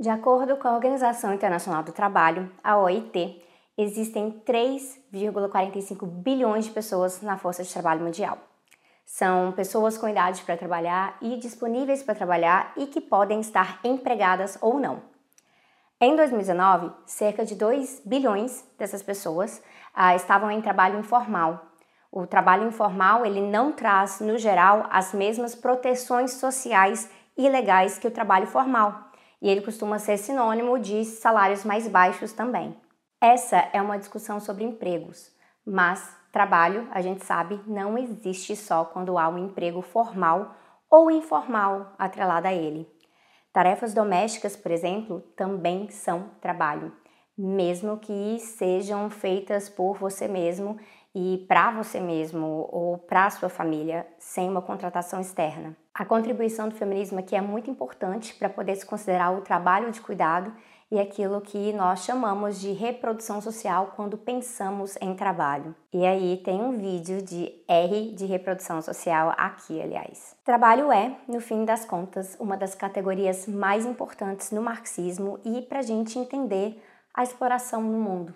De acordo com a Organização Internacional do Trabalho, a OIT, existem 3,45 bilhões de pessoas na força de trabalho mundial. São pessoas com idade para trabalhar e disponíveis para trabalhar e que podem estar empregadas ou não. Em 2019, cerca de 2 bilhões dessas pessoas ah, estavam em trabalho informal. O trabalho informal ele não traz, no geral, as mesmas proteções sociais e legais que o trabalho formal, e ele costuma ser sinônimo de salários mais baixos também. Essa é uma discussão sobre empregos, mas trabalho, a gente sabe, não existe só quando há um emprego formal ou informal atrelado a ele. Tarefas domésticas, por exemplo, também são trabalho, mesmo que sejam feitas por você mesmo e para você mesmo ou para a sua família, sem uma contratação externa. A contribuição do feminismo aqui é muito importante para poder se considerar o trabalho de cuidado e aquilo que nós chamamos de reprodução social quando pensamos em trabalho. E aí tem um vídeo de R de reprodução social aqui, aliás. Trabalho é, no fim das contas, uma das categorias mais importantes no marxismo e para a gente entender a exploração no mundo.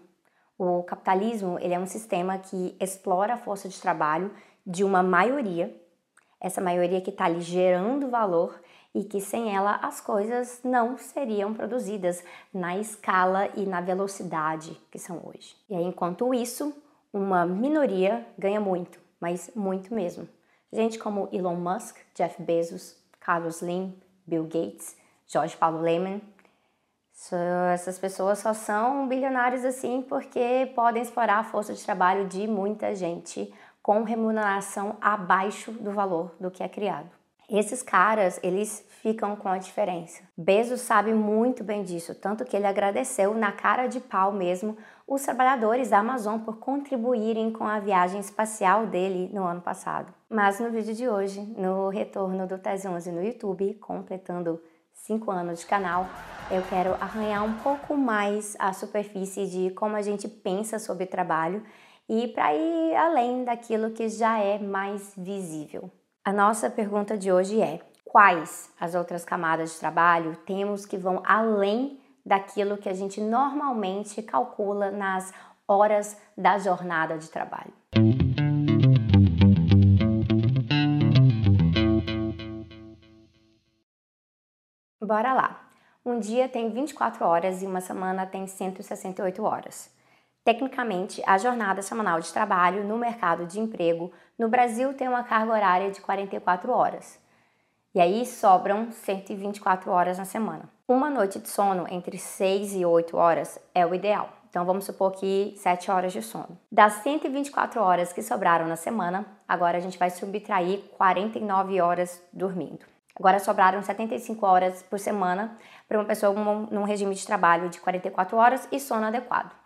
O capitalismo ele é um sistema que explora a força de trabalho de uma maioria, essa maioria que está ali gerando valor e que sem ela as coisas não seriam produzidas na escala e na velocidade que são hoje. E aí, enquanto isso, uma minoria ganha muito, mas muito mesmo. Gente como Elon Musk, Jeff Bezos, Carlos Slim, Bill Gates, George Paulo Lehmann. Essas pessoas só são bilionários assim porque podem explorar a força de trabalho de muita gente com remuneração abaixo do valor do que é criado. Esses caras, eles ficam com a diferença. Bezos sabe muito bem disso, tanto que ele agradeceu na cara de pau mesmo os trabalhadores da Amazon por contribuírem com a viagem espacial dele no ano passado. Mas no vídeo de hoje, no retorno do Tese 11 no YouTube, completando 5 anos de canal, eu quero arranhar um pouco mais a superfície de como a gente pensa sobre trabalho e para ir além daquilo que já é mais visível. A nossa pergunta de hoje é: quais as outras camadas de trabalho temos que vão além daquilo que a gente normalmente calcula nas horas da jornada de trabalho? Bora lá! Um dia tem 24 horas e uma semana tem 168 horas. Tecnicamente, a jornada semanal de trabalho no mercado de emprego no Brasil tem uma carga horária de 44 horas. E aí sobram 124 horas na semana. Uma noite de sono entre 6 e 8 horas é o ideal. Então vamos supor que 7 horas de sono. Das 124 horas que sobraram na semana, agora a gente vai subtrair 49 horas dormindo. Agora sobraram 75 horas por semana para uma pessoa num regime de trabalho de 44 horas e sono adequado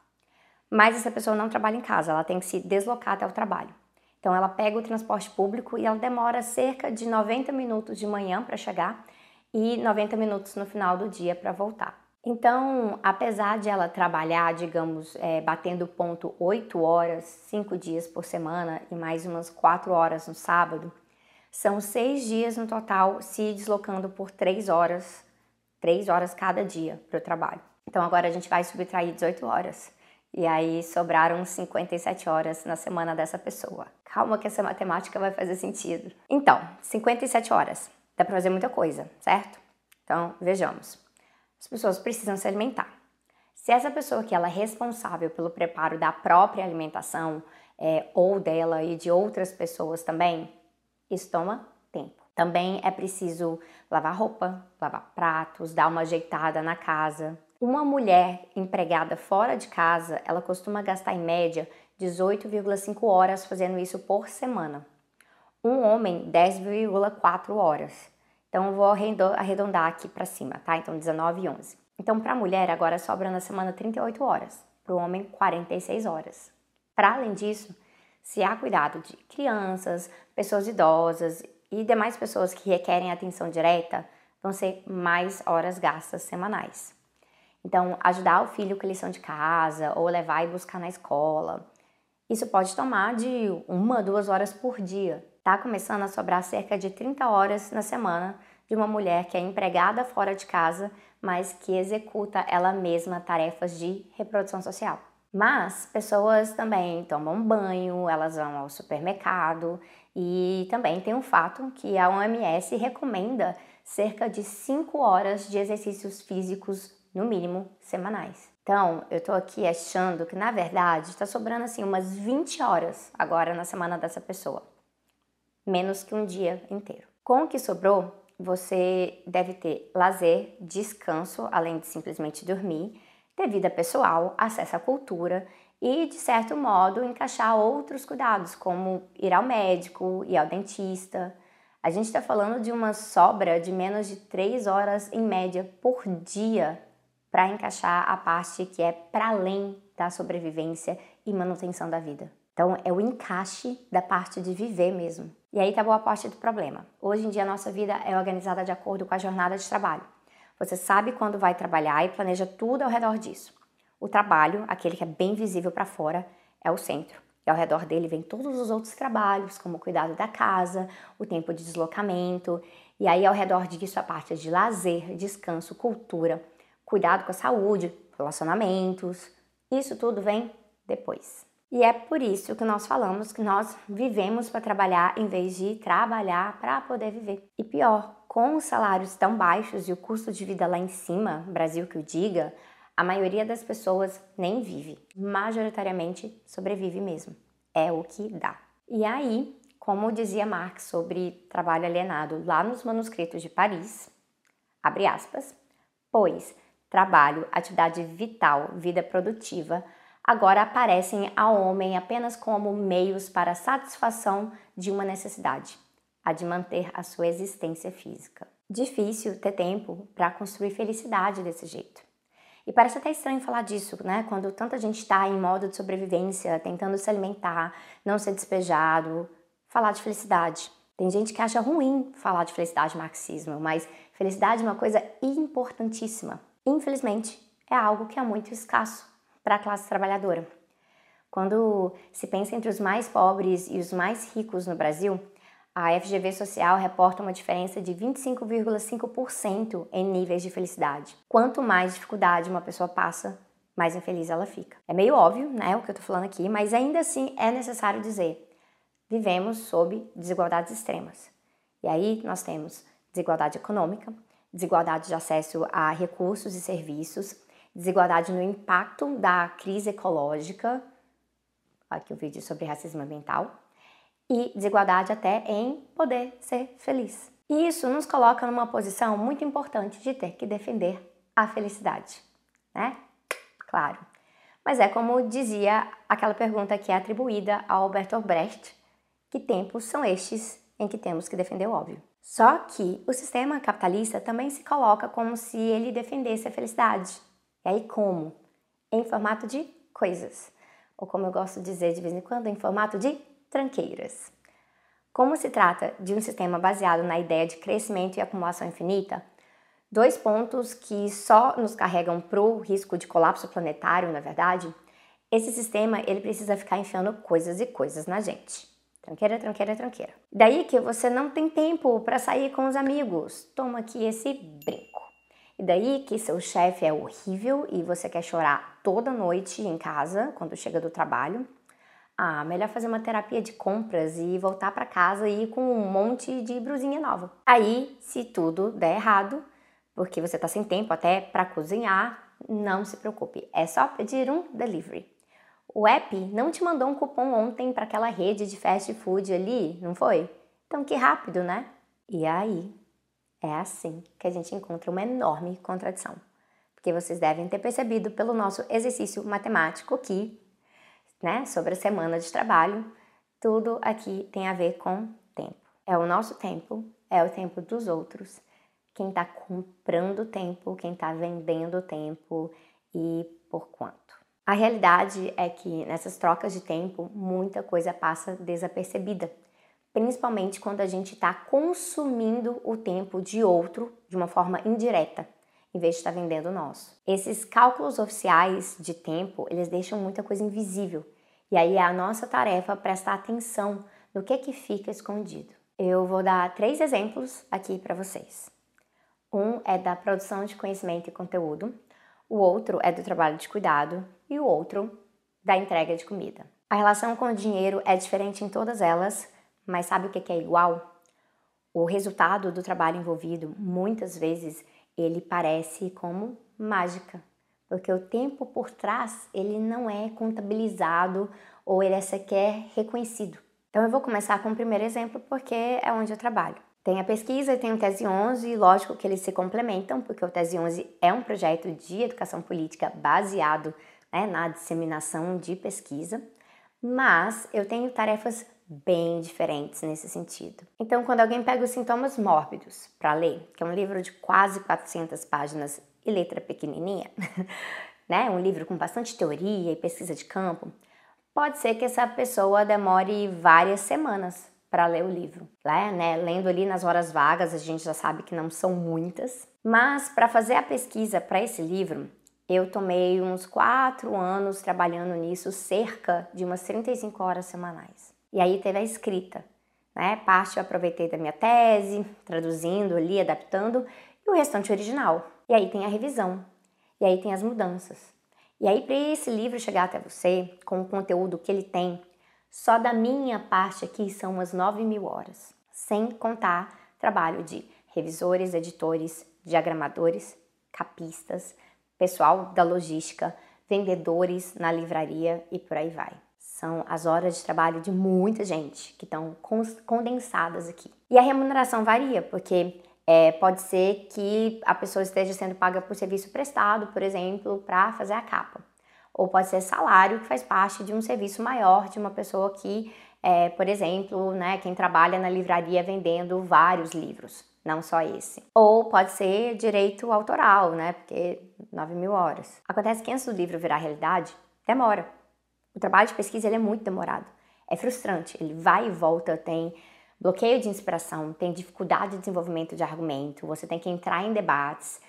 mas essa pessoa não trabalha em casa, ela tem que se deslocar até o trabalho. Então ela pega o transporte público e ela demora cerca de 90 minutos de manhã para chegar e 90 minutos no final do dia para voltar. Então, apesar de ela trabalhar, digamos, é, batendo ponto 8 horas, 5 dias por semana e mais umas 4 horas no sábado, são 6 dias no total se deslocando por 3 horas, 3 horas cada dia para o trabalho. Então agora a gente vai subtrair 18 horas. E aí sobraram 57 horas na semana dessa pessoa. Calma que essa matemática vai fazer sentido. Então, 57 horas. Dá para fazer muita coisa, certo? Então, vejamos. As pessoas precisam se alimentar. Se essa pessoa que ela é responsável pelo preparo da própria alimentação, é, ou dela e de outras pessoas também, isso toma tempo. Também é preciso lavar roupa, lavar pratos, dar uma ajeitada na casa, uma mulher empregada fora de casa, ela costuma gastar em média 18,5 horas fazendo isso por semana. Um homem, 10,4 horas. Então, vou arredondar aqui para cima, tá? Então, 19 e 11. Então, para a mulher, agora sobra na semana 38 horas. Para o homem, 46 horas. Para além disso, se há cuidado de crianças, pessoas idosas e demais pessoas que requerem atenção direta, vão ser mais horas gastas semanais. Então, ajudar o filho com a lição de casa ou levar e buscar na escola. Isso pode tomar de uma, duas horas por dia. Tá começando a sobrar cerca de 30 horas na semana de uma mulher que é empregada fora de casa, mas que executa ela mesma tarefas de reprodução social. Mas pessoas também tomam banho, elas vão ao supermercado e também tem um fato que a OMS recomenda cerca de 5 horas de exercícios físicos, no mínimo, semanais. Então, eu tô aqui achando que na verdade está sobrando assim umas 20 horas agora na semana dessa pessoa. Menos que um dia inteiro. Com o que sobrou, você deve ter lazer, descanso, além de simplesmente dormir, ter vida pessoal, acesso à cultura e, de certo modo, encaixar outros cuidados, como ir ao médico, ir ao dentista. A gente está falando de uma sobra de menos de 3 horas em média por dia para encaixar a parte que é para além da sobrevivência e manutenção da vida. Então, é o encaixe da parte de viver mesmo. E aí tá boa parte do problema. Hoje em dia, a nossa vida é organizada de acordo com a jornada de trabalho. Você sabe quando vai trabalhar e planeja tudo ao redor disso. O trabalho, aquele que é bem visível para fora, é o centro. E ao redor dele vem todos os outros trabalhos, como o cuidado da casa, o tempo de deslocamento. E aí, ao redor disso, a parte de lazer, descanso, cultura, cuidado com a saúde, relacionamentos. Isso tudo vem depois. E é por isso que nós falamos que nós vivemos para trabalhar em vez de trabalhar para poder viver. E pior, com os salários tão baixos e o custo de vida lá em cima, Brasil que o diga, a maioria das pessoas nem vive, majoritariamente sobrevive mesmo. É o que dá. E aí, como dizia Marx sobre trabalho alienado lá nos manuscritos de Paris, abre aspas, pois trabalho, atividade vital, vida produtiva, agora aparecem ao homem apenas como meios para a satisfação de uma necessidade, a de manter a sua existência física. Difícil ter tempo para construir felicidade desse jeito. E parece até estranho falar disso, né? Quando tanta gente está em modo de sobrevivência, tentando se alimentar, não ser despejado, falar de felicidade. Tem gente que acha ruim falar de felicidade marxismo, mas felicidade é uma coisa importantíssima. Infelizmente, é algo que é muito escasso para a classe trabalhadora. Quando se pensa entre os mais pobres e os mais ricos no Brasil, a FGV Social reporta uma diferença de 25,5% em níveis de felicidade. Quanto mais dificuldade uma pessoa passa, mais infeliz ela fica. É meio óbvio, né, o que eu estou falando aqui, mas ainda assim é necessário dizer: vivemos sob desigualdades extremas. E aí nós temos desigualdade econômica, desigualdade de acesso a recursos e serviços, desigualdade no impacto da crise ecológica, aqui o vídeo sobre racismo ambiental, e desigualdade até em poder ser feliz. E isso nos coloca numa posição muito importante de ter que defender a felicidade, né? Claro. Mas é como dizia aquela pergunta que é atribuída a Albert Brecht, que tempos são estes em que temos que defender o óbvio. Só que o sistema capitalista também se coloca como se ele defendesse a felicidade, e aí como? Em formato de coisas, ou como eu gosto de dizer de vez em quando, em formato de tranqueiras. Como se trata de um sistema baseado na ideia de crescimento e acumulação infinita, dois pontos que só nos carregam para o risco de colapso planetário, na verdade, esse sistema ele precisa ficar enfiando coisas e coisas na gente. Tranqueira, tranqueira, tranqueira. Daí que você não tem tempo para sair com os amigos. Toma aqui esse brinco. E daí que seu chefe é horrível e você quer chorar toda noite em casa quando chega do trabalho. Ah, melhor fazer uma terapia de compras e voltar para casa e ir com um monte de brusinha nova. Aí, se tudo der errado, porque você tá sem tempo até para cozinhar, não se preocupe, é só pedir um delivery. O app não te mandou um cupom ontem para aquela rede de fast food ali, não foi? Então que rápido, né? E aí, é assim que a gente encontra uma enorme contradição. Porque vocês devem ter percebido pelo nosso exercício matemático aqui, né, sobre a semana de trabalho, tudo aqui tem a ver com tempo. É o nosso tempo, é o tempo dos outros, quem está comprando tempo, quem está vendendo tempo e por quanto. A realidade é que nessas trocas de tempo muita coisa passa desapercebida principalmente quando a gente está consumindo o tempo de outro de uma forma indireta, em vez de estar tá vendendo o nosso. Esses cálculos oficiais de tempo, eles deixam muita coisa invisível. E aí é a nossa tarefa prestar atenção no que que fica escondido. Eu vou dar três exemplos aqui para vocês. Um é da produção de conhecimento e conteúdo, o outro é do trabalho de cuidado e o outro da entrega de comida. A relação com o dinheiro é diferente em todas elas, mas sabe o que é igual? O resultado do trabalho envolvido, muitas vezes, ele parece como mágica, porque o tempo por trás ele não é contabilizado ou ele é sequer reconhecido. Então eu vou começar com o primeiro exemplo porque é onde eu trabalho. Tem a pesquisa e tem o Tese 11, e lógico que eles se complementam, porque o Tese 11 é um projeto de educação política baseado né, na disseminação de pesquisa, mas eu tenho tarefas bem diferentes nesse sentido. Então, quando alguém pega os sintomas mórbidos para ler, que é um livro de quase 400 páginas e letra pequenininha, né, um livro com bastante teoria e pesquisa de campo, pode ser que essa pessoa demore várias semanas para ler o livro. Né? né? Lendo ali nas horas vagas, a gente já sabe que não são muitas. Mas para fazer a pesquisa para esse livro, eu tomei uns quatro anos trabalhando nisso, cerca de umas 35 horas semanais. E aí teve a escrita. Né? Parte eu aproveitei da minha tese, traduzindo ali, adaptando, e o restante original. E aí tem a revisão. E aí tem as mudanças. E aí, para esse livro chegar até você, com o conteúdo que ele tem, só da minha parte aqui são umas 9 mil horas, sem contar trabalho de revisores, editores, diagramadores, capistas, pessoal da logística, vendedores na livraria e por aí vai. São as horas de trabalho de muita gente que estão condensadas aqui. E a remuneração varia, porque é, pode ser que a pessoa esteja sendo paga por serviço prestado, por exemplo, para fazer a capa ou pode ser salário que faz parte de um serviço maior de uma pessoa que, é, por exemplo, né, quem trabalha na livraria vendendo vários livros, não só esse. Ou pode ser direito autoral, né, porque 9 mil horas. Acontece que antes do livro virar realidade, demora. O trabalho de pesquisa ele é muito demorado. É frustrante, ele vai e volta, tem bloqueio de inspiração, tem dificuldade de desenvolvimento de argumento, você tem que entrar em debates,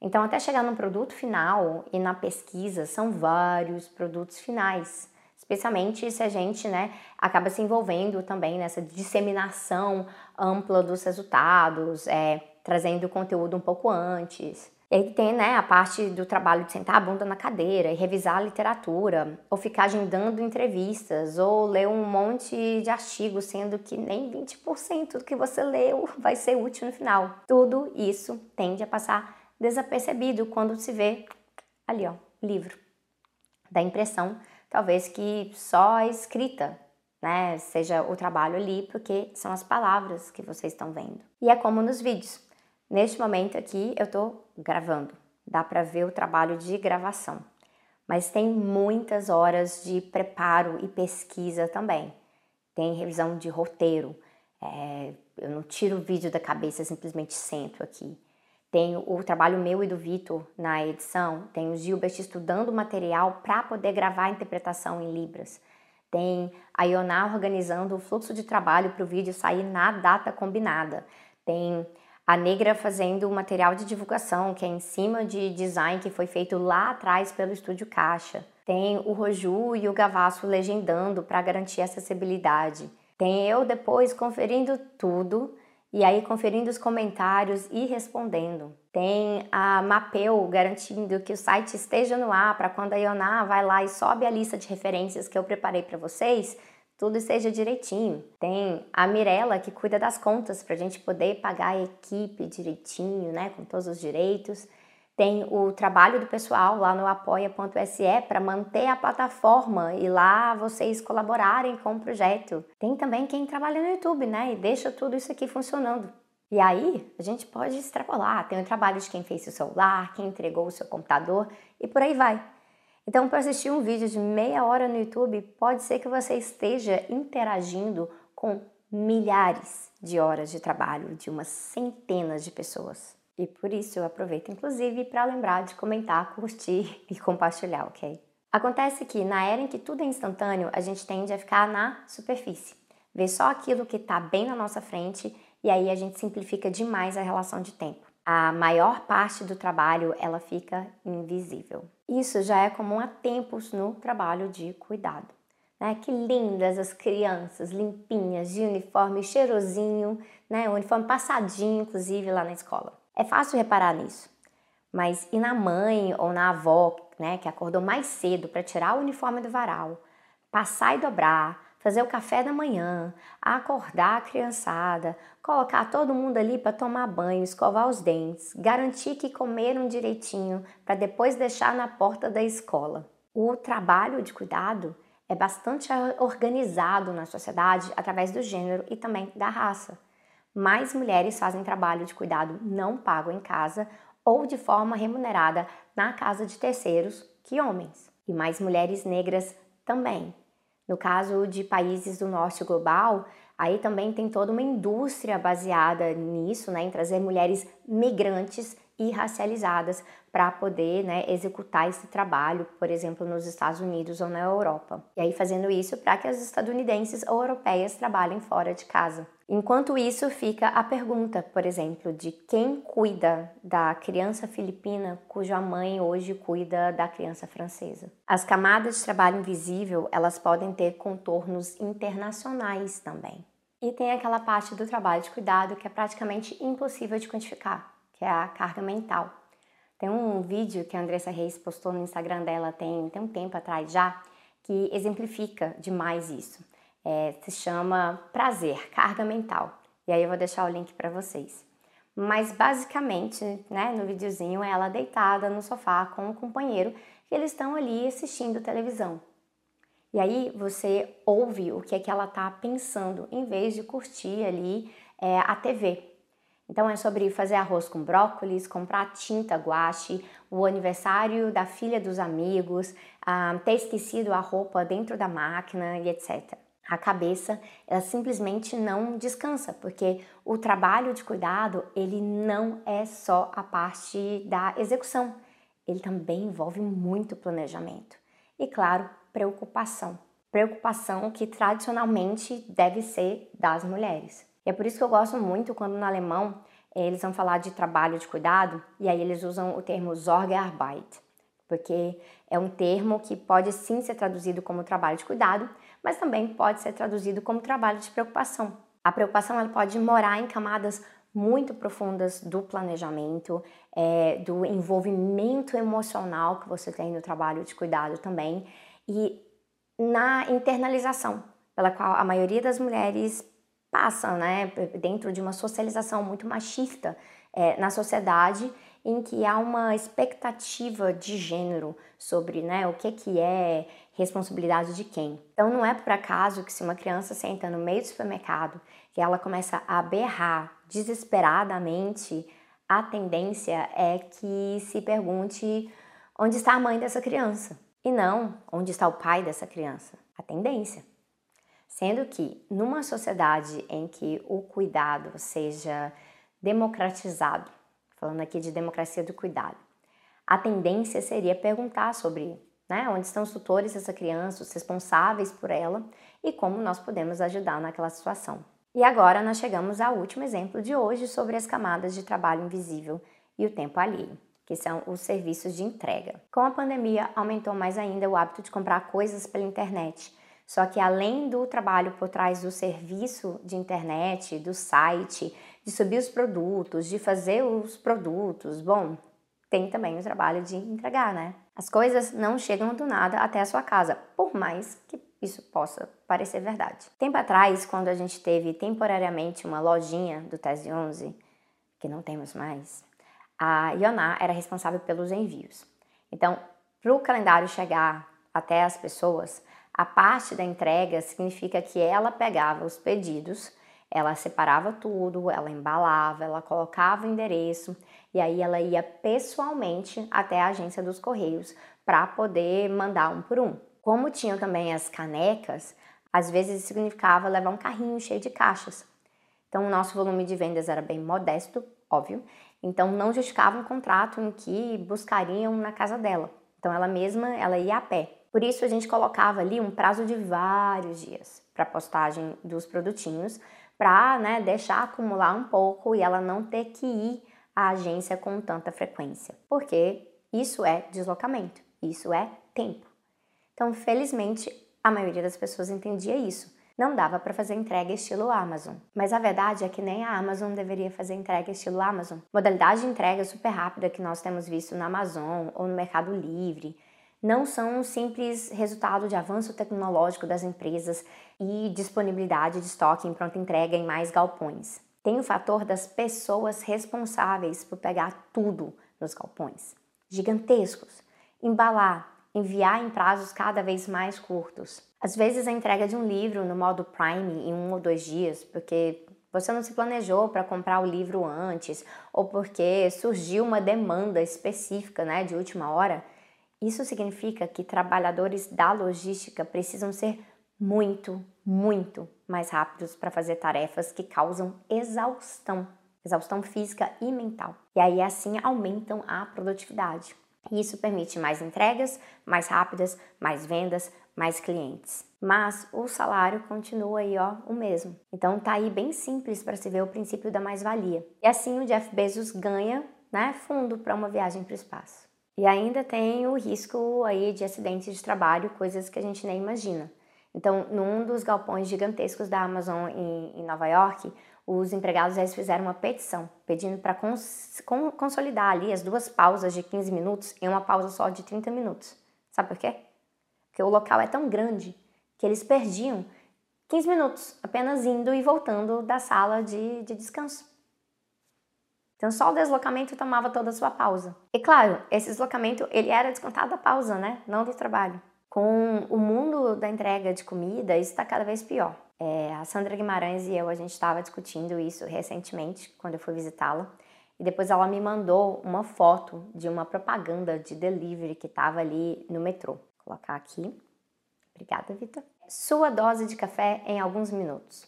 então, até chegar no produto final e na pesquisa, são vários produtos finais. Especialmente se a gente né, acaba se envolvendo também nessa disseminação ampla dos resultados, é, trazendo conteúdo um pouco antes. E aí tem né, a parte do trabalho de sentar a bunda na cadeira e revisar a literatura, ou ficar agendando entrevistas, ou ler um monte de artigos, sendo que nem 20% do que você leu vai ser útil no final. Tudo isso tende a passar desapercebido quando se vê ali, ó, livro. Dá a impressão, talvez, que só a escrita, né, seja o trabalho ali, porque são as palavras que vocês estão vendo. E é como nos vídeos. Neste momento aqui, eu estou gravando. Dá para ver o trabalho de gravação. Mas tem muitas horas de preparo e pesquisa também. Tem revisão de roteiro. É, eu não tiro o vídeo da cabeça, simplesmente sento aqui. Tem o trabalho meu e do Vitor na edição, tem o Gilbert estudando o material para poder gravar a interpretação em Libras. Tem a Ioná organizando o fluxo de trabalho para o vídeo sair na data combinada. Tem a Negra fazendo o material de divulgação, que é em cima de design que foi feito lá atrás pelo Estúdio Caixa. Tem o Roju e o Gavasso legendando para garantir acessibilidade. Tem eu depois conferindo tudo e aí conferindo os comentários e respondendo. Tem a Mapeu garantindo que o site esteja no ar para quando a Ioná vai lá e sobe a lista de referências que eu preparei para vocês, tudo esteja direitinho. Tem a Mirella que cuida das contas para a gente poder pagar a equipe direitinho, né, com todos os direitos. Tem o trabalho do pessoal lá no apoia.se para manter a plataforma e lá vocês colaborarem com o projeto. Tem também quem trabalha no YouTube, né? E deixa tudo isso aqui funcionando. E aí a gente pode extrapolar. Tem o trabalho de quem fez o celular, quem entregou o seu computador e por aí vai. Então, para assistir um vídeo de meia hora no YouTube, pode ser que você esteja interagindo com milhares de horas de trabalho de umas centenas de pessoas. E por isso eu aproveito, inclusive, para lembrar de comentar, curtir e compartilhar, ok? Acontece que na era em que tudo é instantâneo, a gente tende a ficar na superfície, ver só aquilo que está bem na nossa frente e aí a gente simplifica demais a relação de tempo. A maior parte do trabalho ela fica invisível. Isso já é comum há tempos no trabalho de cuidado. Né? Que lindas as crianças, limpinhas, de uniforme cheirosinho, né? o uniforme passadinho, inclusive, lá na escola. É fácil reparar nisso. Mas e na mãe ou na avó, né, que acordou mais cedo para tirar o uniforme do varal, passar e dobrar, fazer o café da manhã, acordar a criançada, colocar todo mundo ali para tomar banho, escovar os dentes, garantir que comeram direitinho para depois deixar na porta da escola. O trabalho de cuidado é bastante organizado na sociedade através do gênero e também da raça. Mais mulheres fazem trabalho de cuidado não pago em casa ou de forma remunerada na casa de terceiros que homens. E mais mulheres negras também. No caso de países do norte global, aí também tem toda uma indústria baseada nisso, né, em trazer mulheres migrantes e racializadas para poder né, executar esse trabalho, por exemplo, nos Estados Unidos ou na Europa. E aí fazendo isso para que as estadunidenses ou europeias trabalhem fora de casa. Enquanto isso, fica a pergunta, por exemplo, de quem cuida da criança filipina cuja mãe hoje cuida da criança francesa. As camadas de trabalho invisível, elas podem ter contornos internacionais também. E tem aquela parte do trabalho de cuidado que é praticamente impossível de quantificar, que é a carga mental. Tem um vídeo que a Andressa Reis postou no Instagram dela tem, tem um tempo atrás já, que exemplifica demais isso é, se chama Prazer, Carga Mental. E aí eu vou deixar o link para vocês. Mas basicamente, né, no videozinho, é ela deitada no sofá com um companheiro e eles estão ali assistindo televisão. E aí você ouve o que é que ela está pensando, em vez de curtir ali é, a TV. Então é sobre fazer arroz com brócolis, comprar tinta guache, o aniversário da filha dos amigos, ah, ter esquecido a roupa dentro da máquina e etc a cabeça ela simplesmente não descansa, porque o trabalho de cuidado ele não é só a parte da execução, ele também envolve muito planejamento e, claro, preocupação. Preocupação que tradicionalmente deve ser das mulheres. É por isso que eu gosto muito quando no alemão eh, eles vão falar de trabalho de cuidado e aí eles usam o termo Sorgearbeit, porque é um termo que pode sim ser traduzido como trabalho de cuidado, mas também pode ser traduzido como trabalho de preocupação. A preocupação ela pode morar em camadas muito profundas do planejamento, é, do envolvimento emocional que você tem no trabalho de cuidado também e na internalização, pela qual a maioria das mulheres passa, né, dentro de uma socialização muito machista é, na sociedade em que há uma expectativa de gênero sobre né, o que, que é responsabilidade de quem. Então não é por acaso que se uma criança senta no meio do supermercado e ela começa a berrar desesperadamente, a tendência é que se pergunte onde está a mãe dessa criança e não onde está o pai dessa criança. A tendência. Sendo que numa sociedade em que o cuidado seja democratizado, falando aqui de democracia do cuidado. A tendência seria perguntar sobre né, onde estão os tutores dessa criança, os responsáveis por ela e como nós podemos ajudar naquela situação. E agora nós chegamos ao último exemplo de hoje sobre as camadas de trabalho invisível e o tempo alheio, que são os serviços de entrega. Com a pandemia, aumentou mais ainda o hábito de comprar coisas pela internet. Só que além do trabalho por trás do serviço de internet, do site, de subir os produtos, de fazer os produtos. Bom, tem também o trabalho de entregar, né? As coisas não chegam do nada até a sua casa, por mais que isso possa parecer verdade. Tempo atrás, quando a gente teve temporariamente uma lojinha do Tese 11, que não temos mais, a Ioná era responsável pelos envios. Então, para o calendário chegar até as pessoas, a parte da entrega significa que ela pegava os pedidos ela separava tudo, ela embalava, ela colocava o endereço e aí ela ia pessoalmente até a agência dos Correios para poder mandar um por um. Como tinham também as canecas, às vezes significava levar um carrinho cheio de caixas. Então o nosso volume de vendas era bem modesto, óbvio, então não justificava um contrato em que buscariam na casa dela. Então ela mesma, ela ia a pé. Por isso a gente colocava ali um prazo de vários dias para postagem dos produtinhos, para né, deixar acumular um pouco e ela não ter que ir à agência com tanta frequência, porque isso é deslocamento, isso é tempo. Então, felizmente, a maioria das pessoas entendia isso. não dava para fazer entrega estilo Amazon. Mas a verdade é que nem a Amazon deveria fazer entrega estilo Amazon. Modalidade de entrega super rápida que nós temos visto na Amazon ou no Mercado Livre não são um simples resultado de avanço tecnológico das empresas e disponibilidade de estoque em pronta entrega em mais galpões. Tem o fator das pessoas responsáveis por pegar tudo nos galpões, gigantescos, embalar, enviar em prazos cada vez mais curtos. Às vezes a entrega de um livro no modo Prime em um ou dois dias, porque você não se planejou para comprar o livro antes, ou porque surgiu uma demanda específica né, de última hora, isso significa que trabalhadores da logística precisam ser muito, muito mais rápidos para fazer tarefas que causam exaustão, exaustão física e mental. E aí assim aumentam a produtividade. E isso permite mais entregas, mais rápidas, mais vendas, mais clientes. Mas o salário continua aí, ó, o mesmo. Então tá aí bem simples para se ver o princípio da mais-valia. E assim o Jeff Bezos ganha, né, fundo para uma viagem para o espaço. E ainda tem o risco aí de acidentes de trabalho, coisas que a gente nem imagina. Então, num dos galpões gigantescos da Amazon em, em Nova York, os empregados eles fizeram uma petição pedindo para cons consolidar ali as duas pausas de 15 minutos em uma pausa só de 30 minutos. Sabe por quê? Porque o local é tão grande que eles perdiam 15 minutos apenas indo e voltando da sala de, de descanso. Então só o deslocamento tomava toda a sua pausa. E claro, esse deslocamento ele era descontado da pausa, né? Não do trabalho. Com o mundo da entrega de comida, isso está cada vez pior. É, a Sandra Guimarães e eu, a gente estava discutindo isso recentemente, quando eu fui visitá-la. E depois ela me mandou uma foto de uma propaganda de delivery que estava ali no metrô. Vou colocar aqui. Obrigada, Vitor. Sua dose de café em alguns minutos.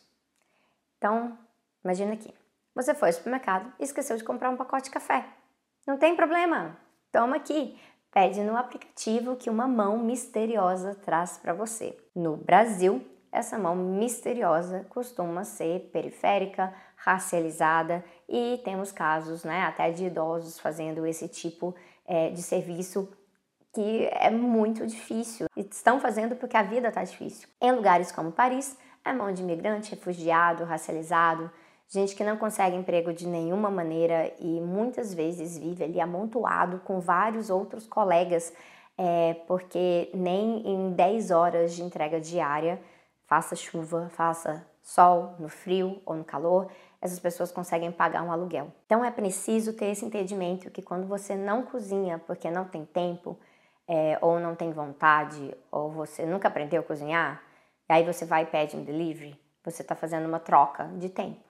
Então, imagina aqui. Você foi ao supermercado e esqueceu de comprar um pacote de café. Não tem problema. Toma aqui. Pede no aplicativo que uma mão misteriosa traz para você. No Brasil, essa mão misteriosa costuma ser periférica, racializada e temos casos né, até de idosos fazendo esse tipo é, de serviço que é muito difícil. E estão fazendo porque a vida está difícil. Em lugares como Paris, é mão de imigrante, refugiado, racializado, gente que não consegue emprego de nenhuma maneira e muitas vezes vive ali amontoado com vários outros colegas, é, porque nem em 10 horas de entrega diária, faça chuva, faça sol, no frio ou no calor, essas pessoas conseguem pagar um aluguel. Então é preciso ter esse entendimento que quando você não cozinha porque não tem tempo, é, ou não tem vontade, ou você nunca aprendeu a cozinhar, e aí você vai e pede um delivery, você está fazendo uma troca de tempo.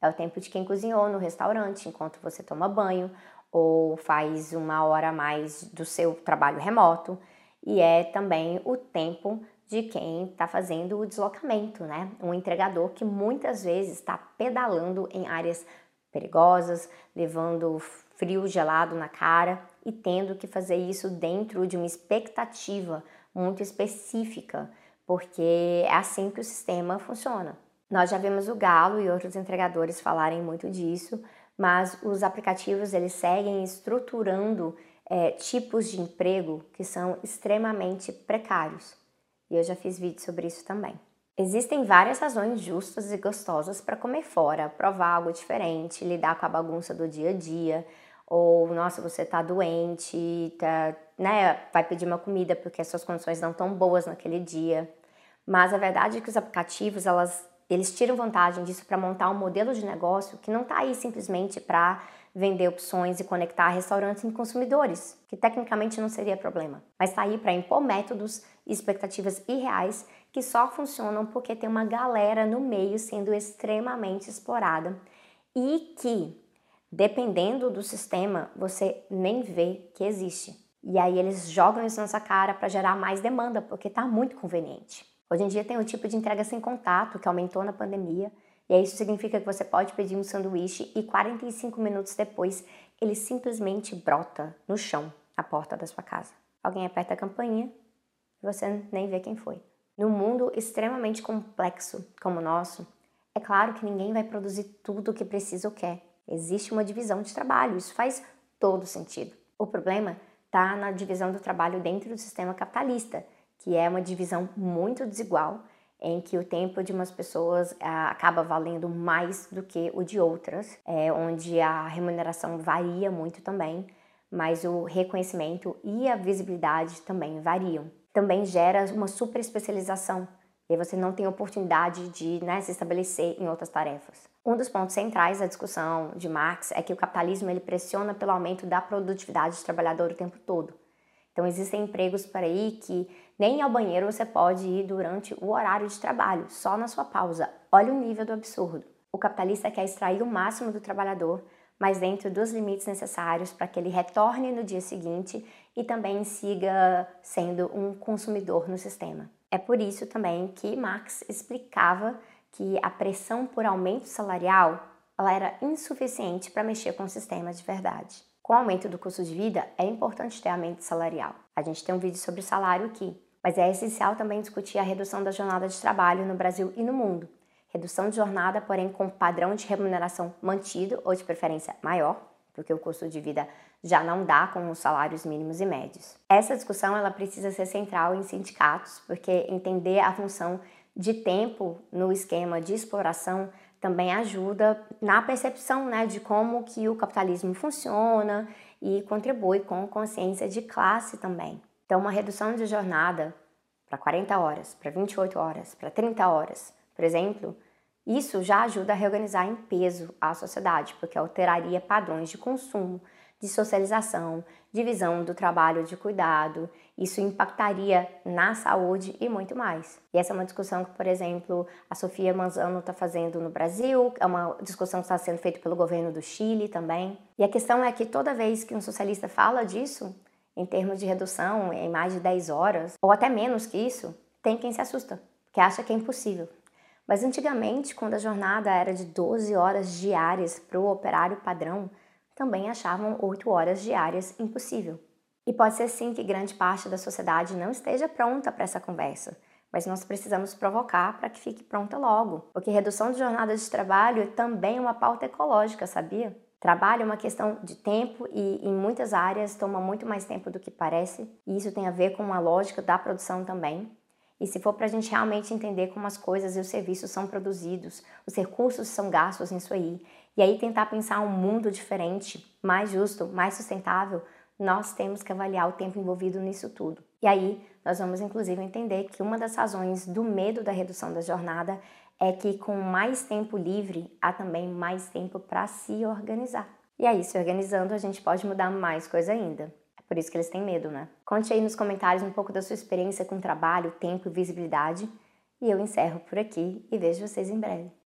É o tempo de quem cozinhou no restaurante enquanto você toma banho ou faz uma hora a mais do seu trabalho remoto. E é também o tempo de quem está fazendo o deslocamento, né? Um entregador que muitas vezes está pedalando em áreas perigosas, levando frio gelado na cara e tendo que fazer isso dentro de uma expectativa muito específica, porque é assim que o sistema funciona. Nós já vimos o Galo e outros entregadores falarem muito disso, mas os aplicativos eles seguem estruturando é, tipos de emprego que são extremamente precários. E eu já fiz vídeo sobre isso também. Existem várias razões justas e gostosas para comer fora, provar algo diferente, lidar com a bagunça do dia a dia, ou nossa, você está doente, tá, né, vai pedir uma comida porque as suas condições não estão boas naquele dia. Mas a verdade é que os aplicativos, elas eles tiram vantagem disso para montar um modelo de negócio que não está aí simplesmente para vender opções e conectar restaurantes em consumidores, que tecnicamente não seria problema, mas está aí para impor métodos e expectativas irreais que só funcionam porque tem uma galera no meio sendo extremamente explorada e que, dependendo do sistema, você nem vê que existe. E aí eles jogam isso na sua cara para gerar mais demanda, porque está muito conveniente. Hoje em dia tem o tipo de entrega sem contato que aumentou na pandemia, e isso significa que você pode pedir um sanduíche e 45 minutos depois ele simplesmente brota no chão, à porta da sua casa. Alguém aperta a campainha e você nem vê quem foi. No mundo extremamente complexo como o nosso, é claro que ninguém vai produzir tudo o que precisa ou quer. Existe uma divisão de trabalho, isso faz todo sentido. O problema está na divisão do trabalho dentro do sistema capitalista, que é uma divisão muito desigual em que o tempo de umas pessoas ah, acaba valendo mais do que o de outras, é, onde a remuneração varia muito também, mas o reconhecimento e a visibilidade também variam. Também gera uma super especialização e você não tem oportunidade de né, se estabelecer em outras tarefas. Um dos pontos centrais da discussão de Marx é que o capitalismo ele pressiona pelo aumento da produtividade do trabalhador o tempo todo. Então existem empregos por aí que nem ao banheiro você pode ir durante o horário de trabalho, só na sua pausa. Olha o nível do absurdo. O capitalista quer extrair o máximo do trabalhador, mas dentro dos limites necessários para que ele retorne no dia seguinte e também siga sendo um consumidor no sistema. É por isso também que Marx explicava que a pressão por aumento salarial ela era insuficiente para mexer com o sistema de verdade. Com o aumento do custo de vida, é importante ter aumento salarial. A gente tem um vídeo sobre salário aqui. Mas é essencial também discutir a redução da jornada de trabalho no Brasil e no mundo. Redução de jornada, porém com padrão de remuneração mantido ou de preferência maior, porque o custo de vida já não dá com os salários mínimos e médios. Essa discussão ela precisa ser central em sindicatos, porque entender a função de tempo no esquema de exploração também ajuda na percepção né, de como que o capitalismo funciona e contribui com consciência de classe também. Então, uma redução de jornada para 40 horas, para 28 horas, para 30 horas, por exemplo, isso já ajuda a reorganizar em peso a sociedade, porque alteraria padrões de consumo, de socialização, divisão do trabalho de cuidado, isso impactaria na saúde e muito mais. E essa é uma discussão que, por exemplo, a Sofia Manzano está fazendo no Brasil, é uma discussão que está sendo feita pelo governo do Chile também. E a questão é que toda vez que um socialista fala disso, em termos de redução em mais de 10 horas, ou até menos que isso, tem quem se assusta, que acha que é impossível. Mas antigamente, quando a jornada era de 12 horas diárias para o operário padrão, também achavam 8 horas diárias impossível. E pode ser sim que grande parte da sociedade não esteja pronta para essa conversa, mas nós precisamos provocar para que fique pronta logo, porque redução de jornada de trabalho também é uma pauta ecológica, sabia? Trabalho é uma questão de tempo e em muitas áreas toma muito mais tempo do que parece, e isso tem a ver com a lógica da produção também. E se for para a gente realmente entender como as coisas e os serviços são produzidos, os recursos são gastos nisso aí, e aí tentar pensar um mundo diferente, mais justo, mais sustentável, nós temos que avaliar o tempo envolvido nisso tudo. E aí nós vamos inclusive entender que uma das razões do medo da redução da jornada é que com mais tempo livre há também mais tempo para se organizar. E aí, se organizando, a gente pode mudar mais coisa ainda. É por isso que eles têm medo, né? Conte aí nos comentários um pouco da sua experiência com trabalho, tempo e visibilidade. E eu encerro por aqui e vejo vocês em breve.